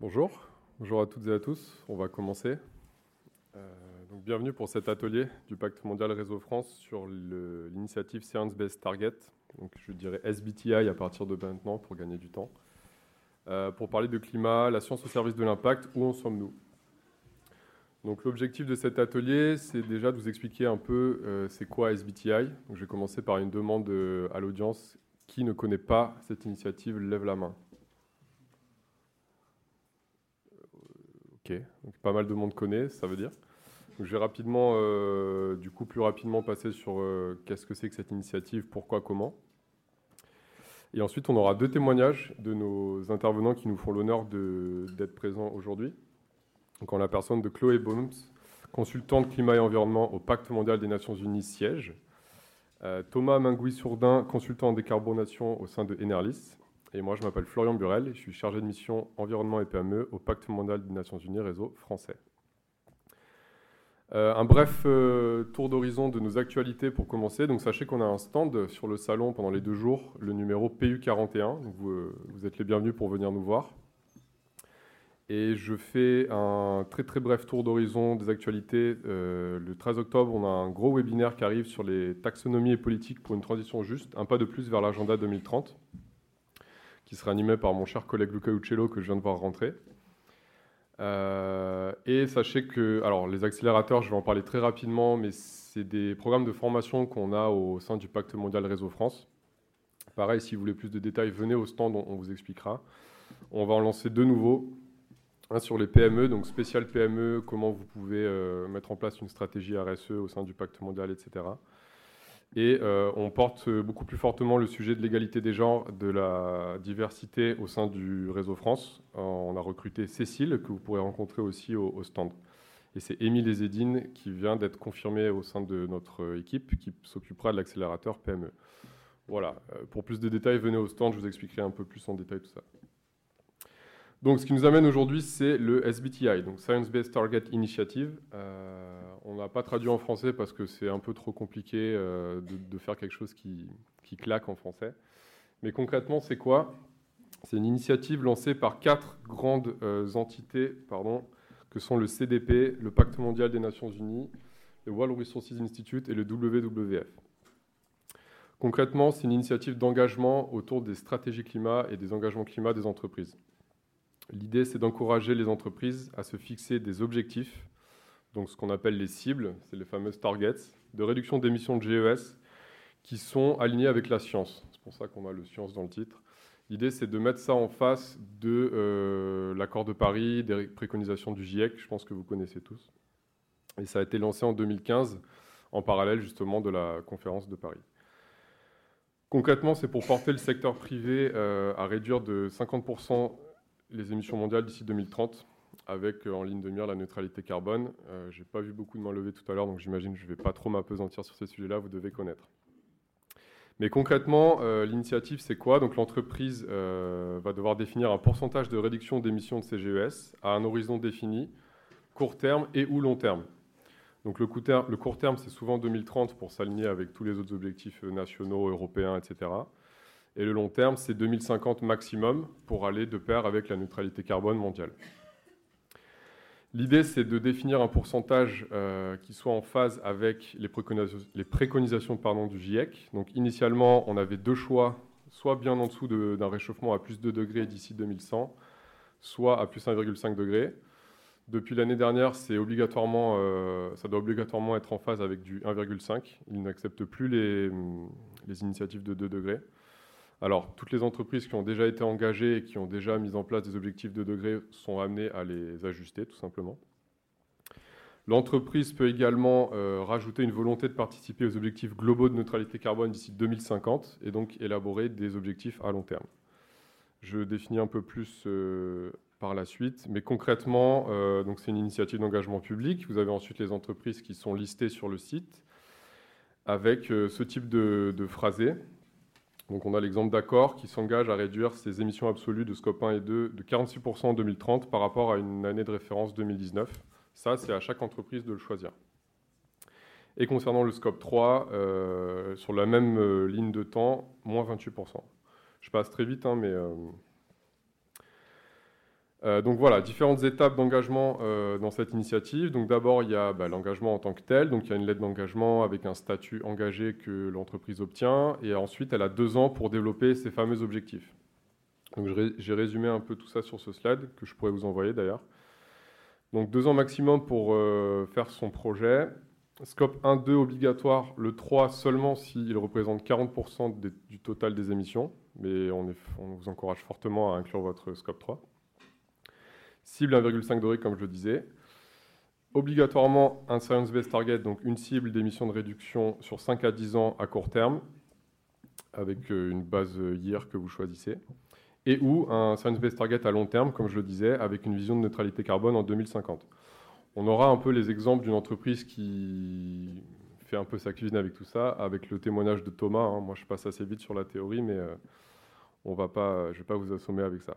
Bonjour, bonjour à toutes et à tous. On va commencer. Euh, donc, bienvenue pour cet atelier du Pacte mondial Réseau France sur l'initiative Science Based Target. Donc, je dirais SBTI à partir de maintenant pour gagner du temps. Euh, pour parler de climat, la science au service de l'impact, où en sommes-nous? Donc, l'objectif de cet atelier, c'est déjà de vous expliquer un peu euh, c'est quoi SBTI. Donc, je vais commencer par une demande à l'audience. Qui ne connaît pas cette initiative? Lève la main. Donc pas mal de monde connaît, ça veut dire. je vais rapidement, euh, du coup, plus rapidement passer sur euh, qu'est-ce que c'est que cette initiative, pourquoi, comment. Et ensuite, on aura deux témoignages de nos intervenants qui nous font l'honneur d'être présents aujourd'hui. Donc, en la personne de Chloé Bohms, consultante climat et environnement au Pacte mondial des Nations Unies siège. Euh, Thomas Mingui-Sourdin, consultant en décarbonation au sein de Enerlis. Et moi, je m'appelle Florian Burel, je suis chargé de mission environnement et PME au Pacte mondial des Nations Unies réseau français. Euh, un bref euh, tour d'horizon de nos actualités pour commencer. Donc, sachez qu'on a un stand sur le salon pendant les deux jours, le numéro PU41. vous, euh, vous, êtes les bienvenus pour venir nous voir. Et je fais un très très bref tour d'horizon des actualités. le 13 octobre, on a un gros webinaire qui arrive sur les taxonomies et politiques pour une transition juste, un pas de plus vers l'agenda 2030 qui sera animé par mon cher collègue Luca Uccello que je viens de voir rentrer. Euh, et sachez que, alors les accélérateurs, je vais en parler très rapidement, mais c'est des programmes de formation qu'on a au sein du Pacte mondial Réseau France. Pareil, si vous voulez plus de détails, venez au stand, on, vous expliquera. On va en lancer deux nouveaux. Un sur les PME, donc spécial PME, comment vous pouvez euh, mettre en place une stratégie RSE au sein du Pacte mondial, etc. Et euh, on porte beaucoup plus fortement le sujet de l'égalité des genres, de la diversité au sein du réseau France. On a recruté Cécile, que vous pourrez rencontrer aussi au, stand. Et c'est Émile Ezedine qui vient d'être confirmé au sein de notre équipe, qui s'occupera de l'accélérateur PME. Voilà, euh, pour plus de détails, venez au stand, je vous expliquerai un peu plus en détail tout ça. Donc, ce qui nous amène aujourd'hui, c'est le SBTI, donc Science Based Target Initiative. Euh, on n'a pas traduit en français parce que c'est un peu trop compliqué euh, de, faire quelque chose qui, claque en français. Mais concrètement, c'est quoi? C'est une initiative lancée par quatre grandes euh, entités, pardon, que sont le CDP, le Pacte mondial des Nations Unies, le World Resources Institute et le WWF. Concrètement, c'est une initiative d'engagement autour des stratégies climat et des engagements climat des entreprises. L'idée, c'est d'encourager les entreprises à se fixer des objectifs, donc ce qu'on appelle les cibles, c'est les fameuses targets, de réduction d'émissions de GES qui sont alignés avec la science. C'est pour ça qu'on a le science dans le titre. L'idée, c'est de mettre ça en face de euh, l'accord de Paris, des préconisations du GIEC, je pense que vous connaissez tous. Et ça a été lancé en 2015, en parallèle justement de la conférence de Paris. Concrètement, c'est pour porter le secteur privé euh, à réduire de 50% les émissions mondiales d'ici 2030, avec euh, en ligne de mire la neutralité carbone. Euh, je n'ai pas vu beaucoup de mains levées tout à l'heure, donc j'imagine que je ne vais pas trop m'apesantir sur ces sujets-là, vous devez connaître. Mais concrètement, euh, l'initiative, c'est quoi? Donc l'entreprise va devoir définir un pourcentage de réduction d'émissions de CGES à un horizon défini, court terme et ou long terme. Donc le, le court terme, c'est souvent 2030 pour s'aligner avec tous les autres objectifs nationaux, européens, etc. Et le long terme, c'est 2050 maximum pour aller de pair avec la neutralité carbone mondiale. L'idée, c'est de définir un pourcentage euh, qui soit en phase avec les préconisations, du GIEC. Donc initialement, on avait deux choix, soit bien en dessous d'un réchauffement à plus 2 degrés d'ici 2100, soit à plus 1,5 degrés. Depuis l'année dernière, euh, ça doit obligatoirement être en phase avec du 1,5. Ils n'acceptent plus les initiatives de 2 degrés. Alors, toutes les entreprises qui ont déjà été engagées et qui ont déjà mis en place des objectifs de degrés sont amenées à les ajuster, tout simplement. L'entreprise peut également euh, rajouter une volonté de participer aux objectifs globaux de neutralité carbone d'ici 2050 et donc élaborer des objectifs à long terme. Je définis un peu plus euh, par la suite, mais concrètement, euh, c'est une initiative d'engagement public. Vous avez ensuite les entreprises qui sont listées sur le site avec ce type de, de phrasé donc on a l'exemple d'accord qui s'engage à réduire ses émissions absolues de scope 1 et 2 de 46% en 2030 par rapport à une année de référence 2019. Ça, c'est à chaque entreprise de le choisir. Et concernant le scope 3, euh, sur la même euh, ligne de temps, moins 28%. Je passe très vite, hein, mais... Euh, Euh, donc voilà, différentes étapes d'engagement euh, dans cette initiative. Donc d'abord, il y a bah, l'engagement en tant que tel. Donc il y a une lettre d'engagement avec un statut engagé que l'entreprise obtient. Et ensuite, elle a deux ans pour développer ses fameux objectifs. Donc j'ai résumé un peu tout ça sur ce slide, que je pourrais vous envoyer d'ailleurs. Donc deux ans maximum pour euh, faire son projet. Scope 1, 2 obligatoire, le 3 seulement s'il représente 40% du total des émissions. Mais on vous encourage fortement à inclure votre scope 3. Cible 1,5 degré, comme je le disais. Obligatoirement un science-based target, donc une cible d'émissions de réduction sur 5 à 10 ans à court terme, avec euh, une base year que vous choisissez. Et ou un science-based target à long terme, comme je le disais, avec une vision de neutralité carbone en 2050. On aura un peu les exemples d'une entreprise qui fait un peu sa cuisine avec tout ça, avec le témoignage de Thomas. Hein. Moi, je passe assez vite sur la théorie, mais euh, on va pas, je ne vais pas vous assommer avec ça.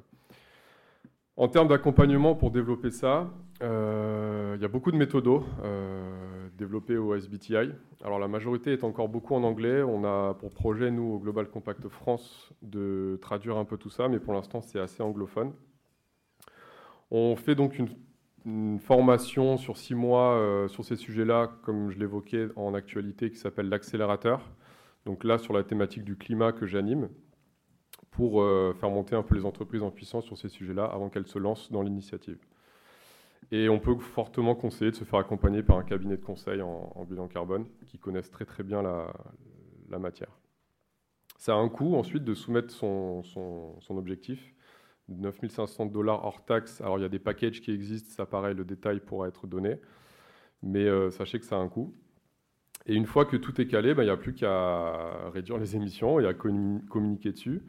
En termes d'accompagnement pour développer ça, euh, il y a beaucoup de méthodos euh, développées au SBTI. Alors la majorité est encore beaucoup en anglais. On a pour projet, nous, au Global Compact France, de traduire un peu tout ça, mais pour l'instant, c'est assez anglophone. On fait donc une, formation sur six mois euh, sur ces sujets-là, comme je l'évoquais en actualité, qui s'appelle l'accélérateur. Donc là, sur la thématique du climat que j'anime pour euh, faire monter un peu les entreprises en puissance sur ces sujets-là avant qu'elles se lancent dans l'initiative. Et on peut fortement conseiller de se faire accompagner par un cabinet de conseil en, bilan carbone qui connaissent très très bien la, matière. Ça a un coût ensuite de soumettre son, objectif. 9500 dollars hors taxe. Alors il y a des packages qui existent, ça pareil, le détail pourra être donné. Mais euh, sachez que ça a un coût. Et une fois que tout est calé, ben, il n'y a plus qu'à réduire les émissions et à communiquer dessus.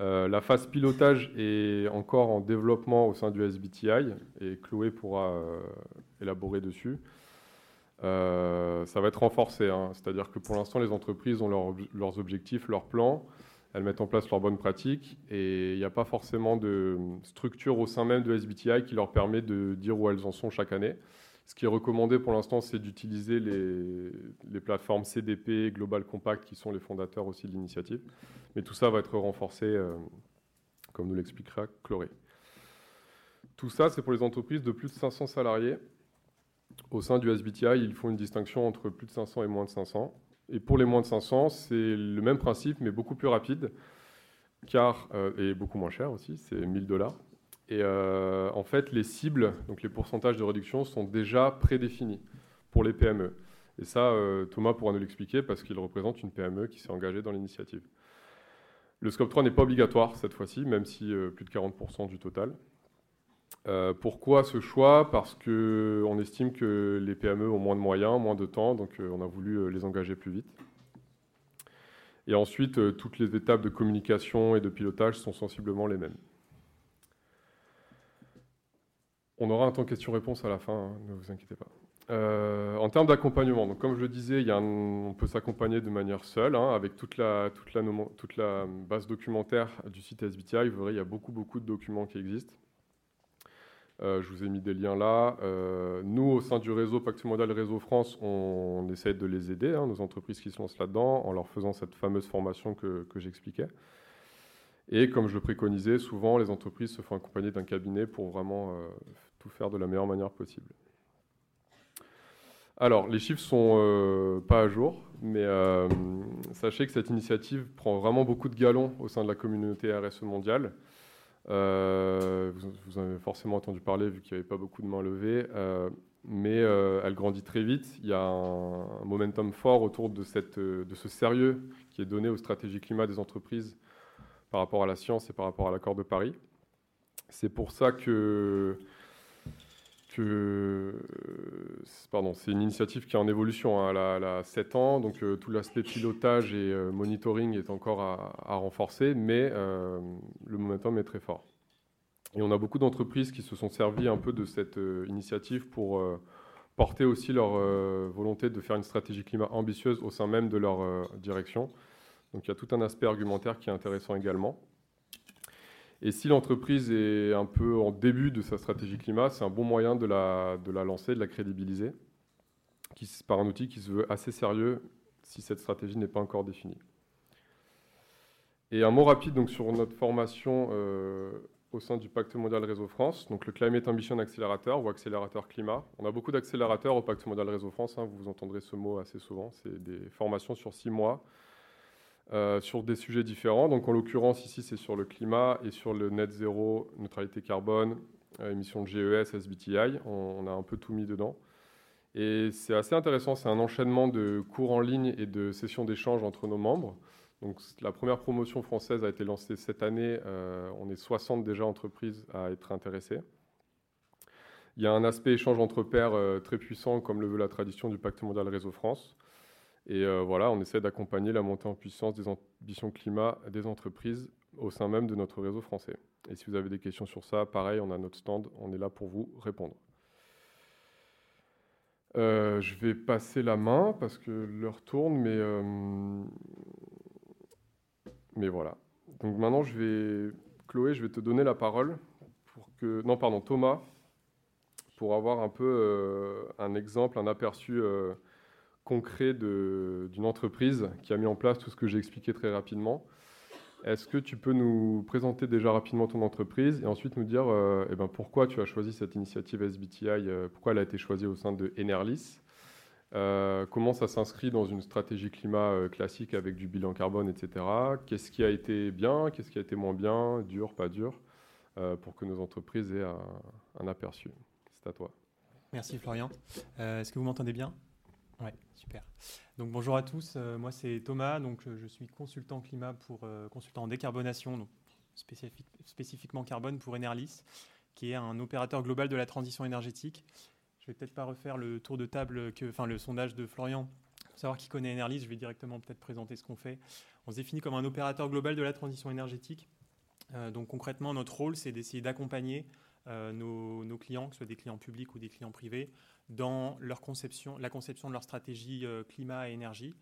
Euh, la phase pilotage est encore en développement au sein du SBTI et Chloé pourra euh, élaborer dessus. Euh, ça va être renforcé, hein. c'est-à-dire que pour l'instant, les entreprises ont leurs objectifs, leurs plans, elles mettent en place leurs bonnes pratiques et il n'y a pas forcément de structure au sein même de SBTI qui leur permet de dire où elles en sont chaque année. Ce qui est recommandé pour l'instant, c'est d'utiliser les, plateformes CDP, Global Compact, qui sont les fondateurs aussi de l'initiative. Mais tout ça va être renforcé, euh, comme nous l'expliquera Chloé. Tout ça, c'est pour les entreprises de plus de 500 salariés. Au sein du SBTI, ils font une distinction entre plus de 500 et moins de 500. Et pour les moins de 500, c'est le même principe, mais beaucoup plus rapide, car, euh, et beaucoup moins cher aussi, c'est 1000 dollars. Et euh, en fait, les cibles, donc les pourcentages de réduction, sont déjà prédéfinis pour les PME. Et ça, Thomas pourra nous l'expliquer parce qu'il représente une PME qui s'est engagée dans l'initiative. Le scope 3 n'est pas obligatoire cette fois-ci, même si euh, plus de 40% du total. Euh, pourquoi ce choix? Parce qu'on estime que les PME ont moins de moyens, moins de temps, donc euh, on a voulu les engager plus vite. Et ensuite, toutes les étapes de communication et de pilotage sont sensiblement les mêmes. On aura un temps question-réponse à la fin, hein, ne vous inquiétez pas. Euh, en termes d'accompagnement, donc comme je le disais, on peut s'accompagner de manière seule, hein, avec toute la, base documentaire du site SBTI. Vous verrez, il y a beaucoup, beaucoup de documents qui existent. Euh, je vous ai mis des liens là. Euh, nous, au sein du réseau Pacte Modal Réseau France, on, essaie de les aider, hein, nos entreprises qui se lancent là-dedans, en leur faisant cette fameuse formation que j'expliquais. Et comme je le préconisais, souvent, les entreprises se font accompagner d'un cabinet pour vraiment tout faire de la meilleure manière possible. Alors, les chiffres sont euh, pas à jour, mais euh, sachez que cette initiative prend vraiment beaucoup de galons au sein de la communauté RSE mondiale. Euh, vous, en avez forcément entendu parler vu qu'il n'y avait pas beaucoup de mains levées, mais elle grandit très vite. Il y a un, momentum fort autour de, cette, de ce sérieux qui est donné aux stratégies climat des entreprises par rapport à la science et par rapport à l'accord de Paris. C'est pour ça que pardon, c'est une initiative qui est en évolution. Hein. Elle, a, 7 ans, donc euh, tout l'aspect pilotage et euh, monitoring est encore à, renforcer, mais euh, le momentum est très fort. Et on a beaucoup d'entreprises qui se sont servies un peu de cette initiative pour porter aussi leur volonté de faire une stratégie climat ambitieuse au sein même de leur direction. Donc il y a tout un aspect argumentaire qui est intéressant également. Et si l'entreprise est un peu en début de sa stratégie climat, c'est un bon moyen de la, de la lancer, de la crédibiliser, par un outil qui se veut assez sérieux si cette stratégie n'est pas encore définie. Et un mot rapide donc, sur notre formation euh, au sein du Pacte mondial Réseau France, donc le Climate Ambition Accelerator ou accélérateur climat. On a beaucoup d'accélérateurs au Pacte mondial Réseau France, hein, vous entendrez ce mot assez souvent, c'est des formations sur six mois euh, sur des sujets différents. Donc en l'occurrence ici c'est sur le climat et sur le net zéro, neutralité carbone, euh, émissions de GES, SBTI, on, a un peu tout mis dedans. Et c'est assez intéressant, c'est un enchaînement de cours en ligne et de sessions d'échange entre nos membres. Donc la première promotion française a été lancée cette année, euh, on est 60 déjà entreprises à être intéressées. Il y a un aspect échange entre pairs très puissant, comme le veut la tradition du Pacte mondial Réseau France. Et euh, voilà, on essaie d'accompagner la montée en puissance des ambitions climat des entreprises au sein même de notre réseau français. Et si vous avez des questions sur ça, pareil, on a notre stand, on est là pour vous répondre. Euh, je vais passer la main parce que l'heure tourne, mais, euh, mais voilà. Donc maintenant, je vais, Chloé, je vais te donner la parole pour que, non, pardon, Thomas, pour avoir un peu un exemple, un aperçu concret d'une entreprise qui a mis en place tout ce que j'ai expliqué très rapidement. Est-ce que tu peux nous présenter déjà rapidement ton entreprise et ensuite nous dire euh, eh ben, pourquoi tu as choisi cette initiative SBTI, euh, pourquoi elle a été choisie au sein de Enerlis, euh, comment ça s'inscrit dans une stratégie climat classique avec du bilan carbone, etc. Qu'est-ce qui a été bien, qu'est-ce qui a été moins bien, dur, pas dur, pour que nos entreprises aient un, un aperçu. C'est à toi. Merci Florian. Est-ce que vous m'entendez bien? Oui, super. Donc bonjour à tous, euh, moi c'est Thomas, donc je, suis consultant climat pour euh, consultant en décarbonation, donc spécifiquement carbone pour Enerlis, qui est un opérateur global de la transition énergétique. Je vais peut-être pas refaire le tour de table, enfin le sondage de Florian pour savoir qui connaît Enerlis. Je vais directement peut-être présenter ce qu'on fait. On se définit comme un opérateur global de la transition énergétique. Euh, donc concrètement, notre rôle, c'est d'essayer d'accompagner nos, nos, clients, que ce soit des clients publics ou des clients privés, dans leur conception, la conception de leur stratégie euh, climat et énergie,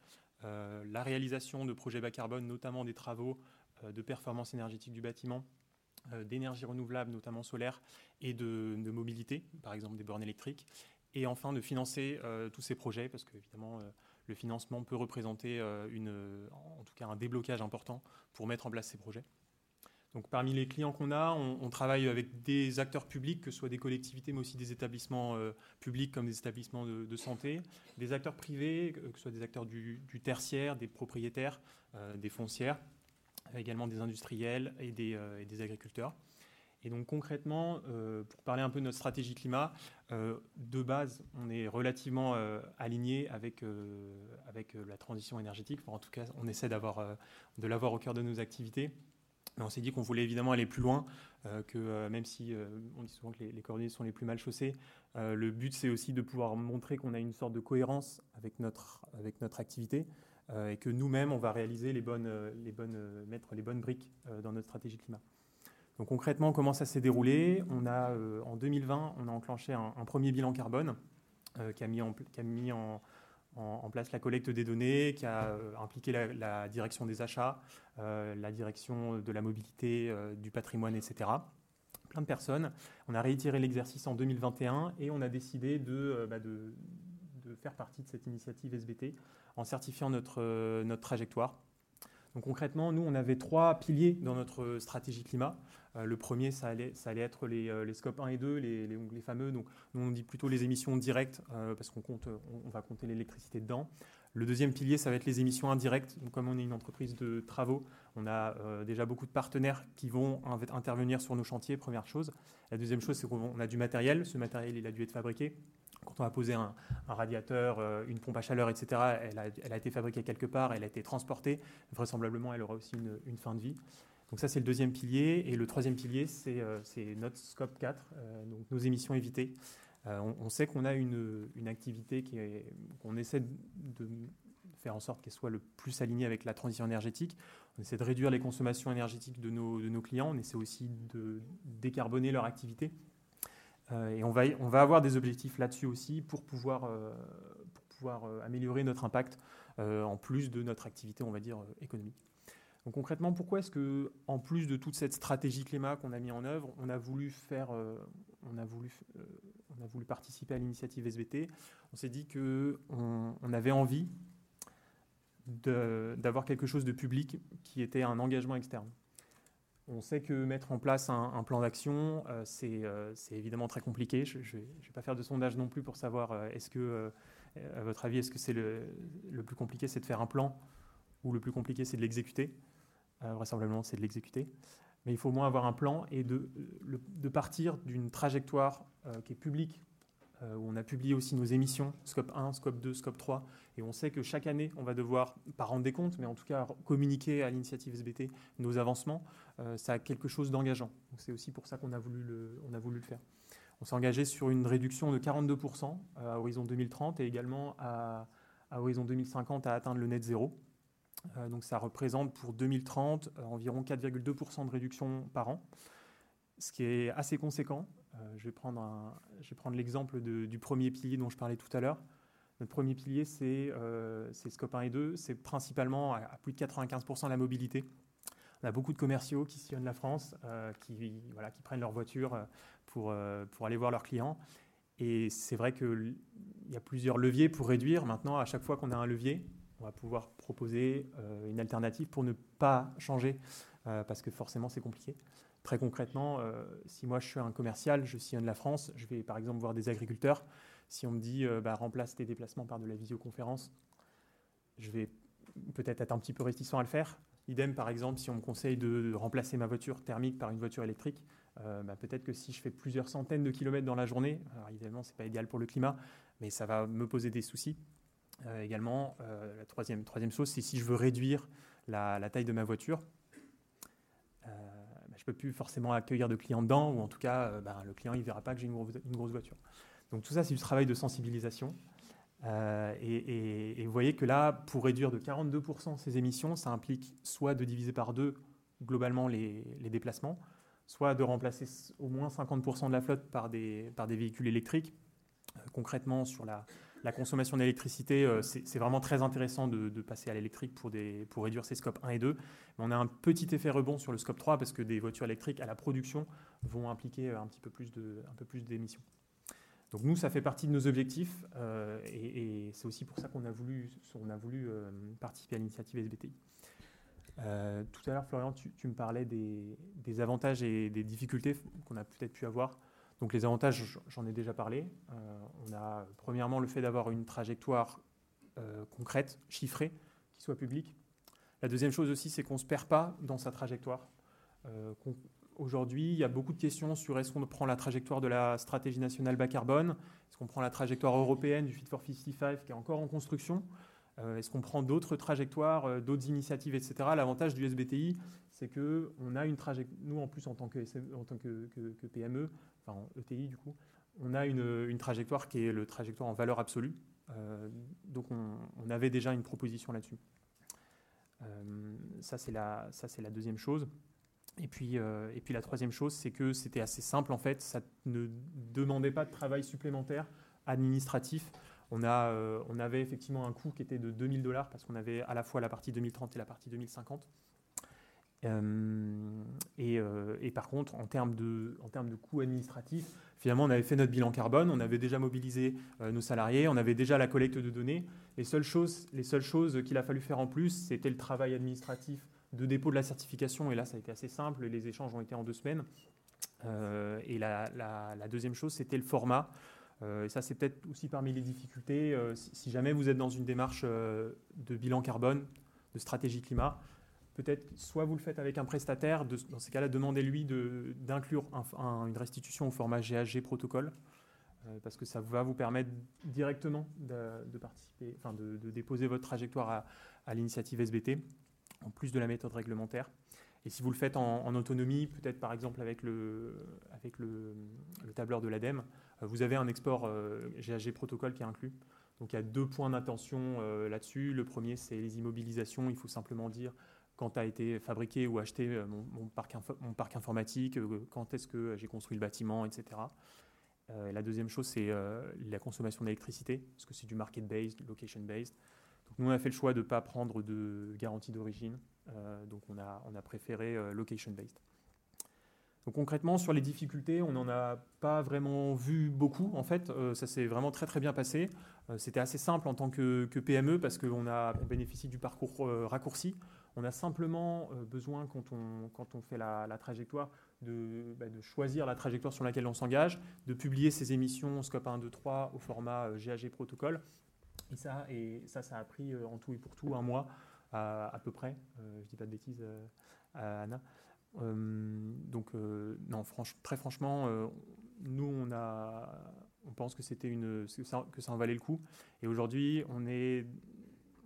euh, la réalisation de projets bas carbone, notamment des travaux euh, de performance énergétique du bâtiment, d'énergie renouvelable, notamment solaire, et de, mobilité, par exemple des bornes électriques, et enfin de financer tous ces projets, parce que évidemment le financement peut représenter une, en tout cas un déblocage important pour mettre en place ces projets. Donc parmi les clients qu'on a, on, travaille avec des acteurs publics, que ce soit des collectivités, mais aussi des établissements euh, publics comme des établissements de, santé, des acteurs privés, que ce soit des acteurs du, tertiaire, des propriétaires, euh, des foncières, également des industriels et des, euh, agriculteurs. Et donc concrètement, pour parler un peu de notre stratégie climat, de base, on est relativement aligné avec, avec la transition énergétique. en tout cas, on essaie de l'avoir au cœur de nos activités on s'est dit qu'on voulait évidemment aller plus loin, euh, que euh, même si euh, on dit souvent que les, coordonnées sont les plus mal chaussées, le but c'est aussi de pouvoir montrer qu'on a une sorte de cohérence avec notre, activité et que nous-mêmes on va réaliser les bonnes, les mettre les bonnes briques dans notre stratégie climat. Donc concrètement, comment ça s'est déroulé? On a en 2020, on a enclenché un, premier bilan carbone qui a mis en, qui a mis en en, place la collecte des données, qui a euh, impliqué la, direction des achats, euh, la direction de la mobilité, euh, du patrimoine, etc. Plein de personnes. On a réitéré l'exercice en 2021 et on a décidé bah, de, faire partie de cette initiative SBT en certifiant notre, notre trajectoire. Donc concrètement, nous, on avait trois piliers dans notre stratégie climat. Euh, le premier, ça allait, être les, euh, scopes 1 et 2, les, fameux. Donc, nous, on dit plutôt les émissions directes, euh, parce qu'on compte, on, va compter l'électricité dedans. Le deuxième pilier, ça va être les émissions indirectes. Donc, comme on est une entreprise de travaux, on a déjà beaucoup de partenaires qui vont intervenir sur nos chantiers, première chose. La deuxième chose, c'est qu'on a du matériel. Ce matériel, il a dû être fabriqué. Quand on a posé un, radiateur, une pompe à chaleur, etc., elle a, été fabriquée quelque part, elle a été transportée. Vraisemblablement, elle aura aussi une fin de vie. Donc ça, c'est le deuxième pilier. Et le troisième pilier, c'est euh, notre scope 4, euh, donc nos émissions évitées. Euh, on, sait qu'on a une, activité qu'on essaie de faire en sorte qu'elle soit le plus alignée avec la transition énergétique. On essaie de réduire les consommations énergétiques de nos, clients. On essaie aussi de décarboner leur activité. et on va, avoir des objectifs là-dessus aussi pour pouvoir, pour pouvoir améliorer notre impact en plus de notre activité, on va dire, économique. Donc concrètement, pourquoi est-ce que, en plus de toute cette stratégie climat qu'on a mis en œuvre, on a voulu faire, euh, on a voulu, euh, on a voulu participer à l'initiative SBT On s'est dit que on, avait envie d'avoir quelque chose de public qui était un engagement externe. On sait que mettre en place un, plan d'action, c'est évidemment très compliqué. Je ne vais, pas faire de sondage non plus pour savoir est-ce que, à votre avis, est-ce que c'est le, le, plus compliqué, c'est de faire un plan ou le plus compliqué, c'est de l'exécuter? Vraisemblablement, c'est de l'exécuter mais il faut au moins avoir un plan et de, partir d'une trajectoire euh, qui est publique, euh, où on a publié aussi nos émissions, scope 1, scope 2, scope 3, et on sait que chaque année, on va devoir, pas rendre des comptes, mais en tout cas communiquer à l'initiative SBT nos avancements, euh, ça a quelque chose d'engageant. C'est aussi pour ça qu'on a, voulu le, on a voulu le faire. On s'est engagé sur une réduction de 42% à horizon 2030 et également à, à horizon 2050 à atteindre le net zéro. Euh, donc ça représente pour 2030 euh, environ 4,2% de réduction par an, ce qui est assez conséquent. Euh, je vais prendre, l'exemple du premier pilier dont je parlais tout à l'heure. Notre premier pilier, c'est Scope 1 et 2. C'est principalement à, plus de 95% la mobilité. On a beaucoup de commerciaux qui sillonnent la France, qui, prennent leur voiture pour aller voir leurs clients. Et c'est vrai qu'il y a plusieurs leviers pour réduire. Maintenant, à chaque fois qu'on a un levier, on va pouvoir proposer euh, une alternative pour ne pas changer, euh, parce que forcément c'est compliqué. Très concrètement, euh, si moi je suis un commercial, je sillonne la France, je vais par exemple voir des agriculteurs. Si on me dit bah, remplace tes déplacements par de la visioconférence, je vais peut-être être un petit peu réticent à le faire. Idem, par exemple, si on me conseille de remplacer ma voiture thermique par une voiture électrique, bah, peut-être que si je fais plusieurs centaines de kilomètres dans la journée, alors évidemment, ce n'est pas idéal pour le climat, mais ça va me poser des soucis. Euh, également, euh, la troisième, troisième chose, c'est si je veux réduire la, taille de ma voiture, euh, bah, je ne peux plus forcément accueillir de clients dedans, ou en tout cas, bah, le client ne verra pas que j'ai une, grosse voiture. Donc tout ça, c'est du travail de sensibilisation. et, vous voyez que là, pour réduire de 42% ces émissions, ça implique soit de diviser par deux globalement les, déplacements, soit de remplacer au moins 50% de la flotte par des véhicules électriques. concrètement, sur la, la consommation d'électricité, euh, c'est vraiment très intéressant de, passer à l'électrique pour, réduire ces scopes 1 et 2. Mais on a un petit effet rebond sur le scope 3 parce que des voitures électriques à la production vont impliquer un petit peu plus d'émissions. Donc nous, ça fait partie de nos objectifs euh, et, c'est aussi pour ça qu'on a voulu, euh, participer à l'initiative SBTI. tout à l'heure, Florian, tu, me parlais des, avantages et des difficultés qu'on a peut-être pu avoir donc les avantages, j'en ai déjà parlé. Euh, on a premièrement le fait d'avoir une trajectoire euh, concrète, chiffrée, qui soit publique. La deuxième chose aussi, c'est qu'on ne se perd pas dans sa trajectoire. Euh, aujourd'hui, il y a beaucoup de questions sur est-ce qu'on prend la trajectoire de la stratégie nationale bas carbone, est-ce qu'on prend la trajectoire européenne du Fit for 55 qui est encore en construction, est-ce qu'on prend d'autres trajectoires, d'autres initiatives, etc. L'avantage du SBTI, c'est que on a une trajectoire, nous en plus en tant que, en tant que PME, enfin en ETI du coup, on a une, trajectoire qui est le trajectoire en valeur absolue. Euh, donc on, avait déjà une proposition là-dessus. Euh, ça c'est la, la deuxième chose. Et puis, euh, et puis la troisième chose, c'est que c'était assez simple en fait, ça ne demandait pas de travail supplémentaire administratif. On, a, on avait effectivement un coût qui était de 2000 dollars parce qu'on avait à la fois la partie 2030 et la partie 2050. Euh, euh, et, par contre, en termes, de, en termes de coûts administratifs, finalement, on avait fait notre bilan carbone, on avait déjà mobilisé euh, nos salariés, on avait déjà la collecte de données. Les seules choses, les seules choses qu'il a fallu faire en plus, c'était le travail administratif de dépôt de la certification. Et là, ça a été assez simple, les échanges ont été en deux semaines. et la, deuxième chose, c'était le format. Et ça, c'est peut-être aussi parmi les difficultés. si, jamais vous êtes dans une démarche de bilan carbone, de stratégie climat, peut-être soit vous le faites avec un prestataire, dans ces cas-là, demandez-lui d'inclure une restitution au format GHG protocole, euh, parce que ça va vous permettre directement de, participer, enfin de, déposer votre trajectoire à, l'initiative SBT, en plus de la méthode réglementaire. Et si vous le faites en, autonomie, peut-être par exemple avec le, avec le, tableur de l'ADEME, euh, vous avez un export euh, GHG protocole qui est inclus. Donc il y a deux points d'attention là-dessus. Le premier, c'est les immobilisations. Il faut simplement dire quand a été fabriqué ou acheté euh, mon, parc, informatique, euh, quand est-ce que j'ai construit le bâtiment, etc. Euh, la deuxième chose, c'est la consommation d'électricité, parce que c'est du market-based, location-based. Donc nous, on a fait le choix de ne pas prendre de garantie d'origine, donc on a, préféré location-based. Donc concrètement, sur les difficultés, on n'en a pas vraiment vu beaucoup. En fait, ça s'est vraiment très très bien passé. C'était assez simple en tant que, PME parce qu'on on bénéficie du parcours raccourci. On a simplement besoin, quand on, fait la, trajectoire, de, bah, de, choisir la trajectoire sur laquelle on s'engage, de publier ces émissions Scope 1, 2, 3 au format GAG protocole. Et ça, et ça, ça a pris en tout et pour tout un mois à, peu près. je ne dis pas de bêtises, Anna. donc, non, très franchement, nous, on, a, on pense que, c'était une, que, ça, en valait le coup. Et aujourd'hui, on, est,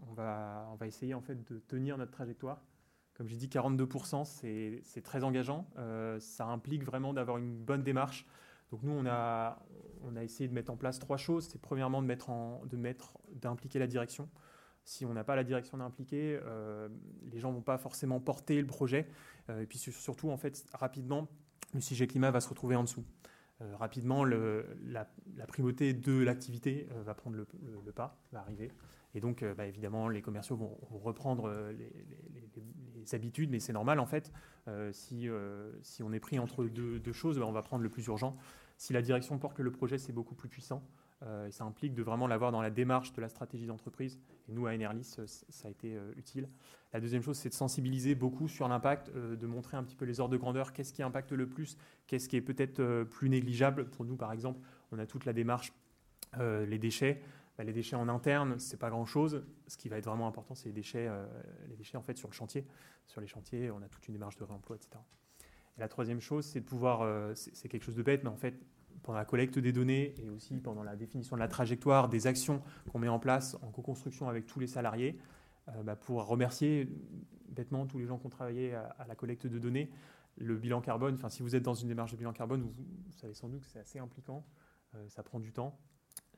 on, va, on va essayer en fait de tenir notre trajectoire. Comme j'ai dit, 42%, c'est, très engageant. Euh, ça implique vraiment d'avoir une bonne démarche. Donc nous, on a, on a essayé de mettre en place trois choses. C'est premièrement de mettre, en, de mettre d'impliquer la direction. Si on n'a pas la direction d'impliquer, euh, les gens vont pas forcément porter le projet. Euh, et puis surtout, en fait, rapidement, le sujet climat va se retrouver en dessous. Euh, rapidement, la, primauté de l'activité va prendre le, pas, va arriver. Et donc, bah, évidemment, les commerciaux vont, reprendre les, habitudes, mais c'est normal en fait. si, on est pris entre deux, choses, bah, on va prendre le plus urgent. Si la direction porte le projet, c'est beaucoup plus puissant. Et ça implique de vraiment l'avoir dans la démarche de la stratégie d'entreprise. Et nous, à Enerlis, ça a été utile. La deuxième chose, c'est de sensibiliser beaucoup sur l'impact, euh, de montrer un petit peu les ordres de grandeur, qu'est-ce qui impacte le plus, qu'est-ce qui est peut-être euh, plus négligeable? Pour nous, par exemple, on a toute la démarche, euh, les déchets. Bah, les déchets en interne, c'est pas grand-chose. Ce qui va être vraiment important, c'est les déchets, les déchets en fait sur le chantier. Sur les chantiers, on a toute une démarche de réemploi, etc. Et la troisième chose, c'est de pouvoir, c'est quelque chose de bête, mais en fait, pendant la collecte des données et aussi pendant la définition de la trajectoire, des actions qu'on met en place en co-construction avec tous les salariés, euh, bah, pour remercier bêtement tous les gens qui ont travaillé à, la collecte de données. Le bilan carbone, enfin, si vous êtes dans une démarche de bilan carbone, vous, savez sans doute que c'est assez impliquant, euh, ça prend du temps.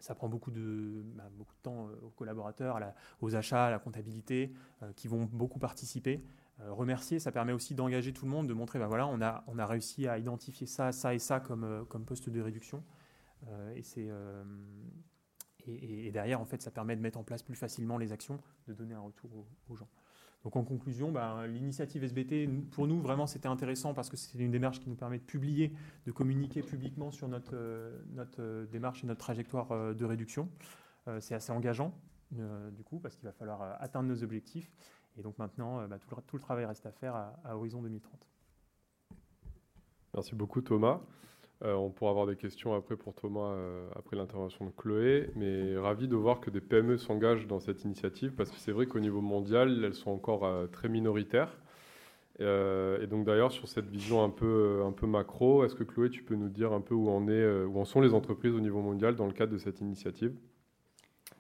Ça prend beaucoup de, bah, beaucoup de temps euh, aux collaborateurs, aux achats, à la comptabilité, qui vont beaucoup participer. Remercier, ça permet aussi d'engager tout le monde, de montrer, bah, voilà, on a, on a réussi à identifier ça, ça et ça comme, comme poste de réduction. et c'est et, derrière, en fait, ça permet de mettre en place plus facilement les actions, de donner un retour aux, gens. Donc en conclusion, ben, l'initiative SBT, pour nous, vraiment, c'était intéressant parce que c'est une démarche qui nous permet de publier, de communiquer publiquement sur notre, euh, notre euh, démarche et notre trajectoire euh, de réduction. c'est assez engageant, du coup, parce qu'il va falloir atteindre nos objectifs. Et donc maintenant, tout, le, tout, le, travail reste à faire à, horizon 2030. Merci beaucoup Thomas. Euh, on pourra avoir des questions après pour Thomas, euh, après l'intervention de Chloé, mais ravi de voir que des PME s'engagent dans cette initiative, parce que c'est vrai qu'au niveau mondial, elles sont encore euh, très minoritaires. et donc d'ailleurs, sur cette vision un peu, un peu macro, est-ce que Chloé, tu peux nous dire un peu où, en est, où en sont les entreprises au niveau mondial dans le cadre de cette initiative?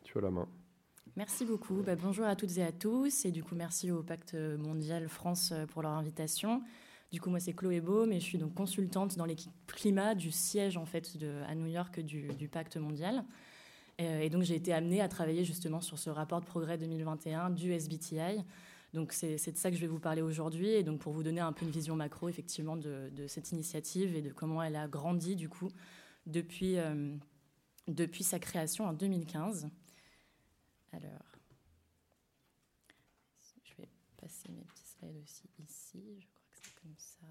Tu as la main. Merci beaucoup. Bah, bonjour à toutes et à tous, et du coup merci au Pacte mondial France pour leur invitation. Du coup, moi, c'est Chloé Beau, mais je suis donc consultante dans l'équipe climat du siège en fait à New York du, Pacte mondial. Euh, et donc, j'ai été amenée à travailler justement sur ce rapport de progrès 2021 du SBTI. Donc, c'est de ça que je vais vous parler aujourd'hui. Et donc, pour vous donner un peu une vision macro, effectivement, de, cette initiative et de comment elle a grandi, du coup, depuis, euh, depuis sa création en 2015. Alors, je vais passer mes petits slides aussi ici comme ça.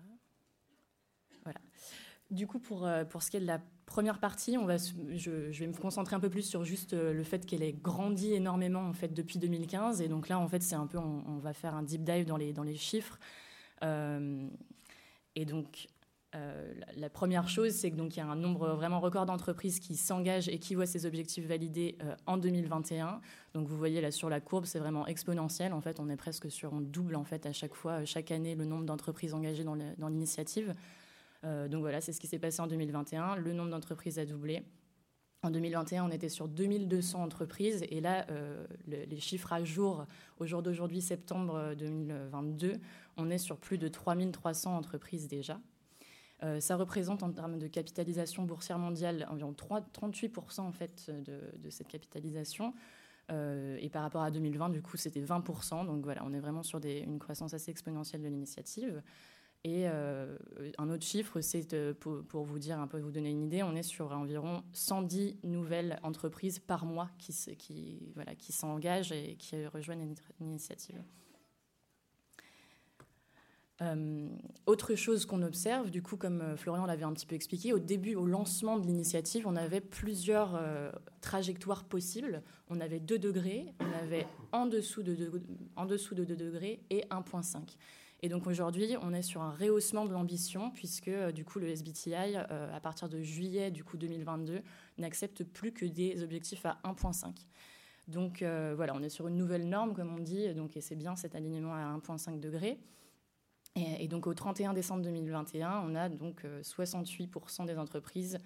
Voilà. Du coup, pour, euh, ce qui est de la première partie, on va, je, vais me concentrer un peu plus sur juste euh, le fait qu'elle ait grandi énormément depuis 2015. Et donc là, en fait, c'est un peu, on, va faire un deep dive dans les, dans les chiffres. Euh, et donc, euh, la première chose, c'est qu'il y a un nombre vraiment record d'entreprises qui s'engagent et qui voient ces objectifs validés euh, en 2021. Donc vous voyez là sur la courbe, c'est vraiment exponentiel. En fait, on est presque sur, on double en fait à chaque fois, euh, chaque année, le nombre d'entreprises engagées dans l'initiative. donc voilà, c'est ce qui s'est passé en 2021. Le nombre d'entreprises a doublé. En 2021, on était sur 2200 entreprises et là, les chiffres à jour, au jour d'aujourd'hui, septembre 2022, on est sur plus de 3300 entreprises déjà. Euh, ça représente en termes de capitalisation boursière mondiale environ 3, 38% en fait de, cette capitalisation. Euh, et par rapport à 2020, du coup, c'était 20%. Donc voilà, on est vraiment sur une croissance assez exponentielle de l'initiative. Et euh, un autre chiffre, c'est pour, vous dire un peu, vous donner une idée, on est sur environ 110 nouvelles entreprises par mois qui s'engagent et qui rejoignent l'initiative. Euh, autre chose qu'on observe, du coup, comme euh, Florian l'avait un petit peu expliqué, au début, au lancement de l'initiative, on avait plusieurs euh, trajectoires possibles. On avait 2 degrés, on avait en dessous de 2, en de 2 degrés et 1,5. Et donc aujourd'hui, on est sur un rehaussement de l'ambition, puisque du coup, le SBTI, à partir de juillet du coup 2022, n'accepte plus que des objectifs à 1,5. Donc voilà, on est sur une nouvelle norme, comme on dit, donc, et c'est bien cet alignement à 1,5 degrés. Et, donc au 31 décembre 2021, on a donc 68% euh, des entreprises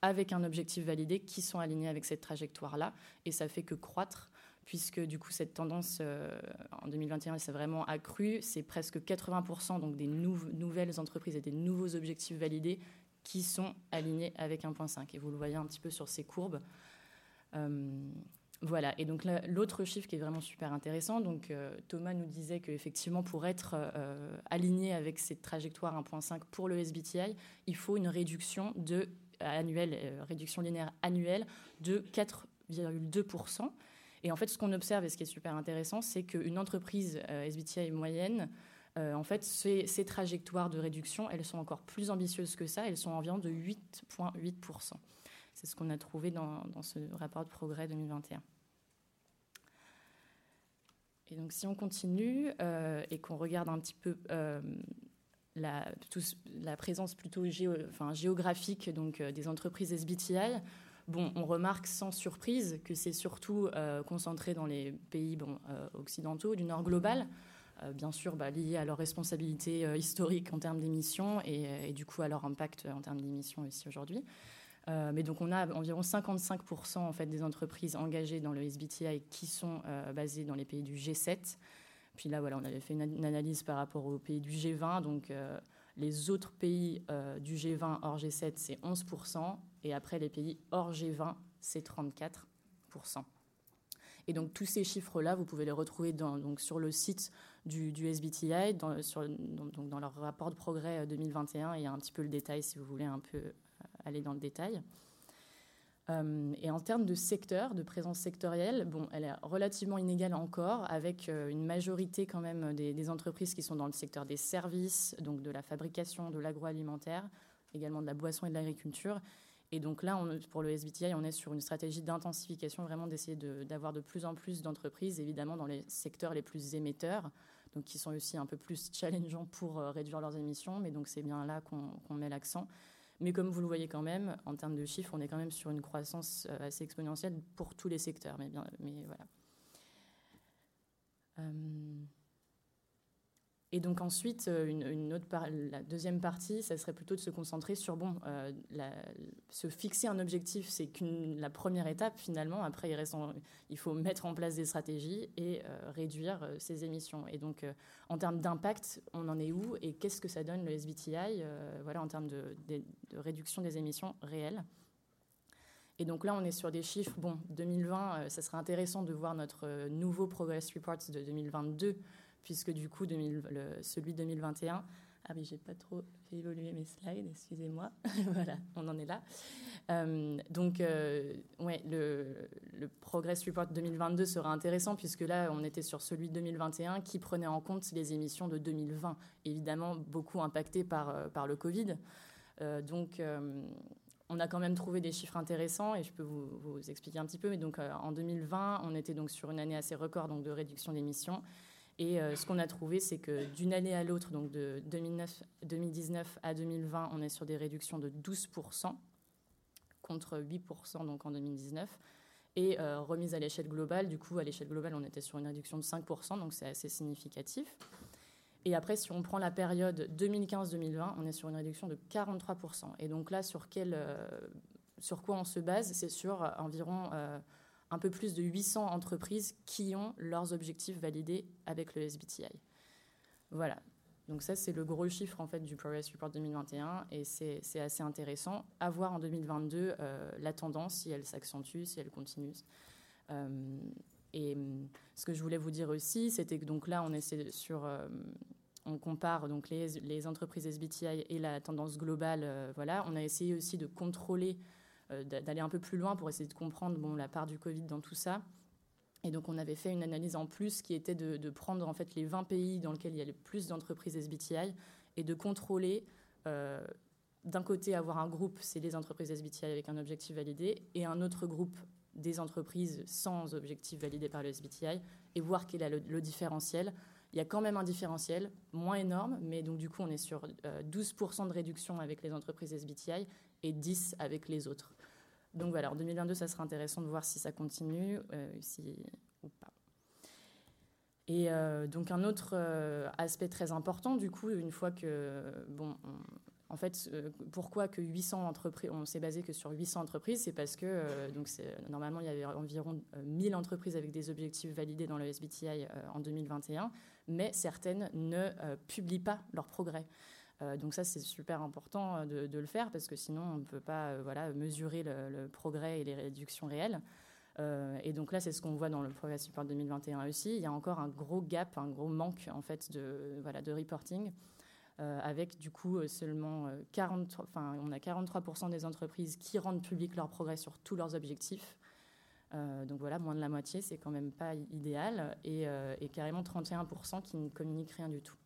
avec un objectif validé qui sont alignées avec cette trajectoire-là. Et ça fait que croître, puisque du coup cette tendance euh, en 2021 s'est vraiment accrue. C'est presque 80% donc des nouvelles entreprises et des nouveaux objectifs validés qui sont alignés avec 1.5. Et vous le voyez un petit peu sur ces courbes. Euh, voilà, et donc l'autre chiffre qui est vraiment super intéressant, donc euh, Thomas nous disait qu'effectivement pour être euh, aligné avec cette trajectoire 1.5 pour le SBTI, il faut une réduction de annuelle, euh, réduction linéaire annuelle de 4,2%. Et en fait, ce qu'on observe et ce qui est super intéressant, c'est qu'une entreprise SBTI moyenne, en fait, ces, ces, trajectoires de réduction, elles sont encore plus ambitieuses que ça, elles sont environ de 8,8%. C'est ce qu'on a trouvé dans, ce rapport de progrès 2021. Et donc, si on continue euh, et qu'on regarde un petit peu euh, la, présence plutôt géographique donc, euh, des entreprises SBTI, on remarque sans surprise que c'est surtout concentré dans les pays bon, occidentaux du Nord global. bien sûr, bah, lié à leur responsabilité historique en termes d'émissions et, et, du coup à leur impact en termes d'émissions ici aujourd'hui. Euh, mais donc on a environ 55% en fait des entreprises engagées dans le SBTI qui sont euh, basées dans les pays du G7. Puis là voilà, on avait fait une, analyse par rapport aux pays du G20. Donc euh, les autres pays du G20 hors G7 c'est 11% et après les pays hors G20 c'est 34%. Et donc tous ces chiffres-là, vous pouvez les retrouver donc, sur le site du, SBTI, dans leur rapport de progrès 2021. il y a un petit peu le détail si vous voulez un peu aller dans le détail. Euh, et en termes de secteur, de présence sectorielle, bon, elle est relativement inégale encore, avec euh, une majorité quand même des, entreprises qui sont dans le secteur des services, donc de la fabrication, de l'agroalimentaire, également de la boisson et de l'agriculture. Et donc là, pour le SBTI, on est sur une stratégie d'intensification, vraiment d'essayer d'avoir de, plus en plus d'entreprises, évidemment dans les secteurs les plus émetteurs, donc qui sont aussi un peu plus challengeants pour euh, réduire leurs émissions, mais donc c'est bien là qu'on met l'accent. Mais comme vous le voyez quand même, en termes de chiffres, on est quand même sur une croissance euh, assez exponentielle pour tous les secteurs. Mais, bien, mais voilà. Euh, et donc ensuite, euh, une, autre la deuxième partie, ça serait plutôt de se concentrer sur bon, euh, se fixer un objectif, c'est qu'une la première étape finalement. Après, il, reste il faut mettre en place des stratégies et euh, réduire ses émissions. Et donc, en termes d'impact, on en est où et qu'est-ce que ça donne le SBTI, voilà, en termes de, réduction des émissions réelles. Et donc là, on est sur des chiffres. Bon, 2020, ça serait intéressant de voir notre nouveau Progress Report de 2022 puisque du coup, celui de 2021, ah mais j'ai pas trop fait évoluer mes slides, excusez-moi. voilà, on en est là. Euh, donc, euh, ouais, le, le, Progress Report 2022 sera intéressant puisque là, on était sur celui de 2021 qui prenait en compte les émissions de 2020, évidemment beaucoup impactées par, euh, par le Covid. donc, on a quand même trouvé des chiffres intéressants et je peux vous, vous expliquer un petit peu. Mais donc, en 2020, on était donc sur une année assez record donc de réduction d'émissions. Et euh, ce qu'on a trouvé, c'est que d'une année à l'autre, donc de 2009, 2019 à 2020, on est sur des réductions de 12% contre 8% donc en 2019. Et euh, remise à l'échelle globale, du coup, à l'échelle globale, on était sur une réduction de 5%, donc c'est assez significatif. Et après, si on prend la période 2015-2020, on est sur une réduction de 43%. Et donc là, sur, quel, euh, sur quoi on se base? C'est sur environ un peu plus de 800 entreprises qui ont leurs objectifs validés avec le SBTI. Voilà. Donc ça, c'est le gros chiffre en fait du Progress Report 2021 et c'est assez intéressant. À voir en 2022 euh, la tendance, si elle s'accentue, si elle continue. Euh, et ce que je voulais vous dire aussi, c'était que donc là, on essaie sur, euh, on compare donc les, les, entreprises SBTI et la tendance globale. voilà, on a essayé aussi de contrôler d'aller un peu plus loin pour essayer de comprendre la part du Covid dans tout ça. Et donc, on avait fait une analyse en plus qui était de, prendre en fait les 20 pays dans lesquels il y a le plus d'entreprises SBTI et de contrôler, euh, d'un côté, avoir un groupe, c'est les entreprises SBTI avec un objectif validé, et un autre groupe des entreprises sans objectif validé par le SBTI, et voir quel est le, différentiel. Il y a quand même un différentiel, moins énorme, mais donc du coup, on est sur 12% euh, de réduction avec les entreprises SBTI et 10% avec les autres. Donc voilà, en 2022, ça sera intéressant de voir si ça continue euh, ou pas. Et euh, donc un autre euh, aspect très important, du coup, une fois que, bon, en fait, pourquoi que 800 entreprises, on s'est basé que sur 800 entreprises, c'est parce que donc normalement il y avait environ 1000 entreprises avec des objectifs validés dans le SBTI en 2021, mais certaines ne publient pas leurs progrès. Euh, donc ça, c'est super important euh, de, le faire parce que sinon, on ne peut pas euh, voilà, mesurer le, progrès et les réductions réelles. et donc là, c'est ce qu'on voit dans le Progress Support 2021 aussi. Il y a encore un gros gap, un gros manque en fait de, voilà, de reporting. avec du coup seulement 40, enfin, on a 43% des entreprises qui rendent public leur progrès sur tous leurs objectifs. donc voilà, moins de la moitié, c'est quand même pas idéal, et, et carrément 31% qui ne communiquent rien du tout.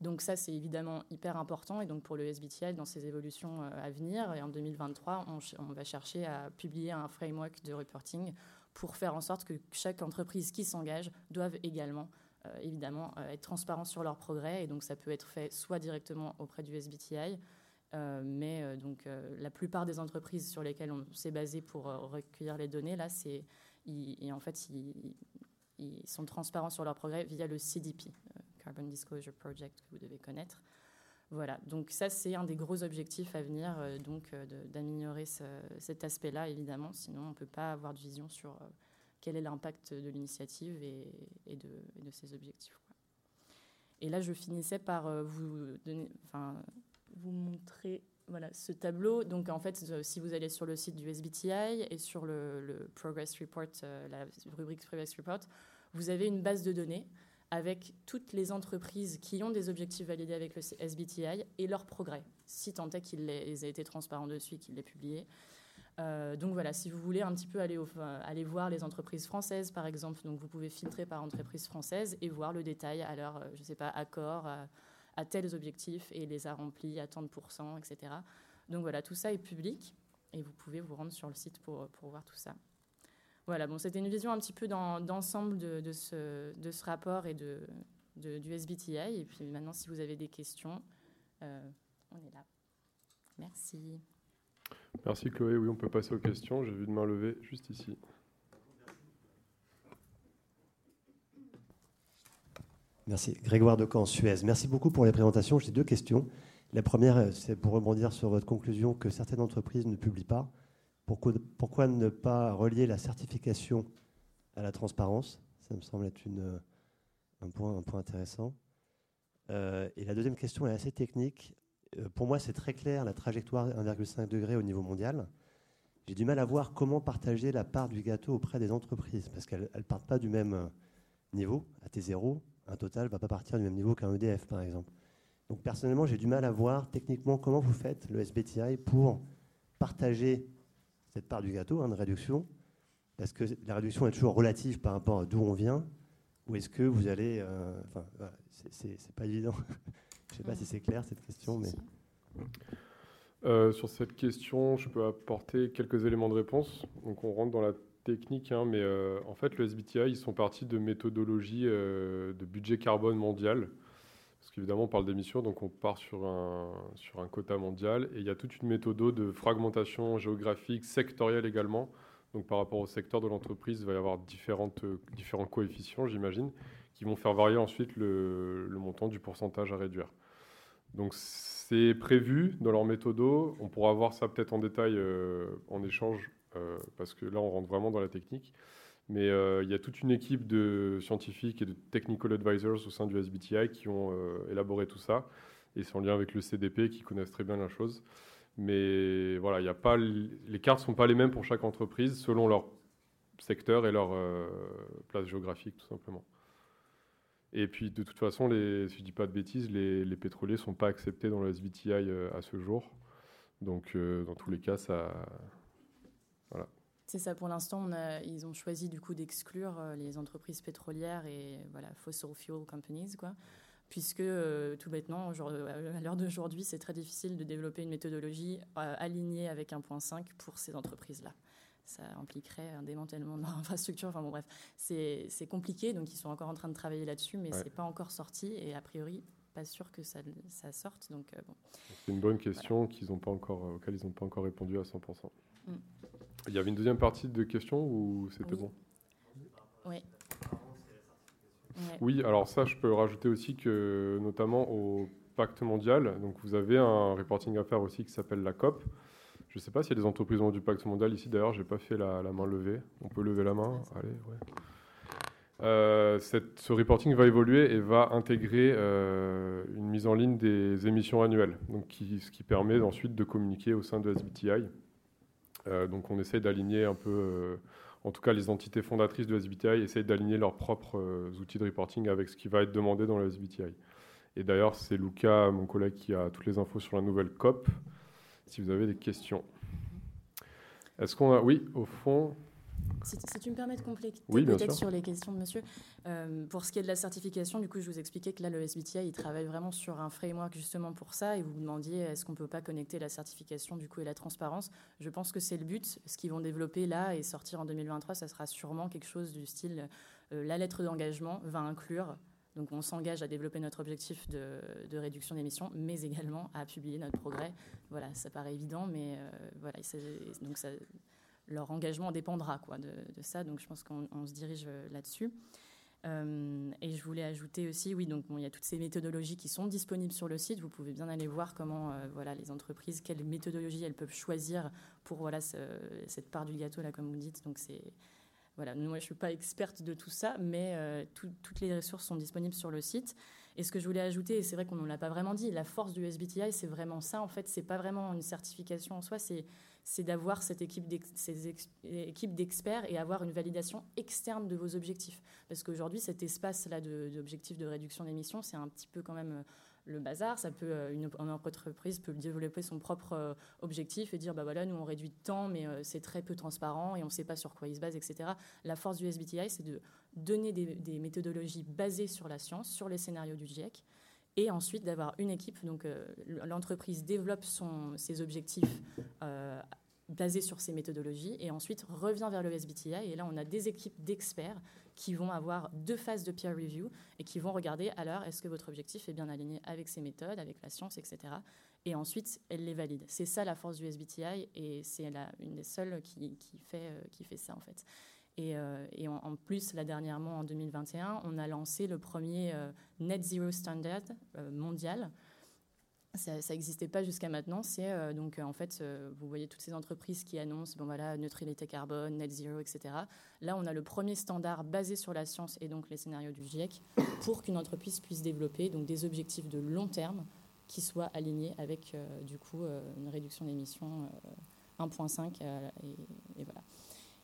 Donc ça, c'est évidemment hyper important. Et donc pour le SBTI, dans ses évolutions euh, à venir, et en 2023, on, va chercher à publier un framework de reporting pour faire en sorte que chaque entreprise qui s'engage doive également euh, évidemment euh, être transparent sur leurs progrès. Et donc ça peut être fait soit directement auprès du SBTI, mais donc la plupart des entreprises sur lesquelles on s'est basé pour recueillir les données, là, c'est en fait ils, ils, sont transparents sur leurs progrès via le CDP, Carbon Disclosure Project que vous devez connaître. Voilà, donc ça c'est un des gros objectifs à venir, euh, donc euh, d'améliorer cet aspect-là évidemment, sinon on ne peut pas avoir de vision sur euh, quel est l'impact de l'initiative et, de, ces objectifs. Et là je finissais par vous, montrer voilà, ce tableau. Donc en fait, si vous allez sur le site du SBTI et sur le Progress Report, la rubrique Progress Report, vous avez une base de données avec toutes les entreprises qui ont des objectifs validés avec le SBTI et leurs progrès, si tant est qu'ils aient été transparents dessus qu'ils l'aient publié. Euh, donc voilà, si vous voulez un petit peu aller, aller, voir les entreprises françaises, par exemple, donc vous pouvez filtrer par entreprise française et voir le détail à leur, je sais pas, accord à, tels objectifs et les a remplis à tant de pourcents, etc. Donc voilà, tout ça est public et vous pouvez vous rendre sur le site pour, pour voir tout ça. Voilà, bon, c'était une vision un petit peu d'ensemble de, ce, de, ce, rapport et de, du SBTI. Et puis maintenant, si vous avez des questions, euh, on est là. Merci. Merci Chloé. Oui, on peut passer aux questions. J'ai vu de main levée juste ici. Merci. Grégoire Decamp, Suez. Merci beaucoup pour les présentations. J'ai deux questions. La première, c'est pour rebondir sur votre conclusion que certaines entreprises ne publient pas. Pourquoi, ne pas relier la certification à la transparence? Ça me semble être un, point, intéressant. Euh, et la deuxième question est assez technique. Euh, pour moi, c'est très clair la trajectoire 1,5 degré au niveau mondial. J'ai du mal à voir comment partager la part du gâteau auprès des entreprises, parce qu'elles ne partent pas du même niveau. À T0, un total ne va pas partir du même niveau qu'un EDF, par exemple. Donc personnellement, j'ai du mal à voir techniquement comment vous faites le SBTI pour partager cette part du gâteau, hein, de réduction Est-ce que la réduction est toujours relative par rapport à d'où on vient Ou est-ce que vous allez... Euh, enfin, c'est pas évident. Je ne sais pas si c'est clair cette question, mais... Euh, sur cette question, je peux apporter quelques éléments de réponse. Donc on rentre dans la technique, hein, mais euh, en fait, le SBTI, ils sont partis de méthodologie de budget carbone mondial. Parce qu'évidemment, on parle d'émissions, donc on part sur un, sur un quota mondial. Et il y a toute une méthode de fragmentation géographique, sectorielle également. Donc par rapport au secteur de l'entreprise, il va y avoir différentes, différents coefficients, j'imagine, qui vont faire varier ensuite le, le, montant du pourcentage à réduire. Donc c'est prévu dans leur méthode. On pourra voir ça peut-être en détail euh, en échange, euh, parce que là, on rentre vraiment dans la technique. Mais euh, il y a toute une équipe de scientifiques et de technical advisors au sein du SBTI qui ont euh, élaboré tout ça. Et c'est en lien avec le CDP qui connaissent très bien la chose. Mais voilà, il y a pas, les cartes ne sont pas les mêmes pour chaque entreprise selon leur secteur et leur euh, place géographique, tout simplement. Et puis, de toute façon, si je ne dis pas de bêtises, les pétroliers ne sont pas acceptés dans le SBTI à ce jour. Donc, dans tous les cas, ça. Voilà. C'est ça, pour l'instant, ils ont choisi du coup d'exclure les entreprises pétrolières et voilà, fossil fuel companies, quoi puisque tout bêtement, à l'heure d'aujourd'hui, c'est très difficile de développer une méthodologie alignée avec 1.5 pour ces entreprises-là ça impliquerait un démantèlement de leur infrastructure. Enfin bon, bref, c'est compliqué, donc ils sont encore en train de travailler là-dessus, mais c'est pas encore sorti et a priori, pas sûr que ça, ça sorte. Donc euh, bon. C'est une bonne question qu'ils ont pas encore, euh, auquel ils n'ont pas encore répondu à 100%. Mm. Il y avait une deuxième partie de question ou c'était bon? Oui. Oui, alors ça, je peux rajouter aussi que, notamment au pacte mondial, donc vous avez un reporting à faire aussi qui s'appelle la COP. Je ne sais pas a des entreprises du pacte mondial ici. D'ailleurs, je n'ai pas fait la, main levée. On peut lever la main? Allez, ouais. Euh, ce reporting va évoluer et va intégrer euh, une mise en ligne des émissions annuelles, donc ce qui permet ensuite de communiquer au sein de SBTI. Euh, donc on essaie d'aligner un peu, en tout cas les entités fondatrices de SBTI essayent d'aligner leurs propres outils de reporting avec ce qui va être demandé dans le SBTI. Et d'ailleurs, c'est Luca, mon collègue, qui a toutes les infos sur la nouvelle COP si vous avez des questions. Est-ce qu'on a... Oui, au fond... Si, tu me permets de compléter peut-être sur les questions de monsieur. Euh, pour ce qui est de la certification, du coup, je vous expliquais que là, le SBTI, il travaille vraiment sur un framework justement pour ça. Et vous vous demandiez, est-ce qu'on ne peut pas connecter la certification du coup et la transparence? Je pense que c'est le but. Ce qu'ils vont développer là et sortir en 2023, ça sera sûrement quelque chose du style euh, la lettre d'engagement va inclure donc on s'engage à développer notre objectif de, réduction d'émissions, mais également à publier notre progrès. Voilà, ça paraît évident, mais euh, voilà, donc ça, leur engagement dépendra quoi, de, ça. Donc je pense qu'on se dirige euh, là-dessus. Euh, et je voulais ajouter aussi, oui, donc il y a toutes ces méthodologies qui sont disponibles sur le site. Vous pouvez bien aller voir comment, voilà, les entreprises, quelles méthodologies elles peuvent choisir pour voilà cette part du gâteau là, comme vous dites. Donc c'est voilà, moi, je ne suis pas experte de tout ça, mais euh, toutes les ressources sont disponibles sur le site. Et ce que je voulais ajouter, et c'est vrai qu'on ne l'a pas vraiment dit, la force du SBTI, c'est vraiment ça. En fait, ce n'est pas vraiment une certification en soi, c'est d'avoir cette équipe d'experts et avoir une validation externe de vos objectifs. Parce qu'aujourd'hui, cet espace-là d'objectifs de, réduction d'émissions, c'est un petit peu quand même le bazar. Ça peut, euh, une, entreprise peut développer son propre euh, objectif et dire, bah voilà, nous on réduit de temps, mais euh, c'est très peu transparent et on ne sait pas sur quoi il se base, etc. La force du SBTI, c'est de donner des, méthodologies basées sur la science, sur les scénarios du GIEC, et ensuite d'avoir une équipe. Donc l'entreprise développe ses objectifs basés sur ces méthodologies et ensuite revient vers le SBTI. Et là, on a des équipes d'experts qui vont avoir deux phases de peer review et qui vont regarder alors est-ce que votre objectif est bien aligné avec ces méthodes, avec la science, etc. Et ensuite, elles les valident. C'est ça la force du SBTI et c'est une des seules euh, qui fait ça en fait. Et, euh, en, plus, là dernièrement, en 2021, on a lancé le premier euh, Net Zero Standard mondial ça n'existait pas jusqu'à maintenant. C'est euh, donc euh, en fait, euh, vous voyez toutes ces entreprises qui annoncent bon voilà neutralité carbone, net zero, etc. Là, on a le premier standard basé sur la science et donc les scénarios du GIEC pour qu'une entreprise puisse développer donc des objectifs de long terme qui soient alignés avec du coup une réduction d'émissions 1.5 et, voilà.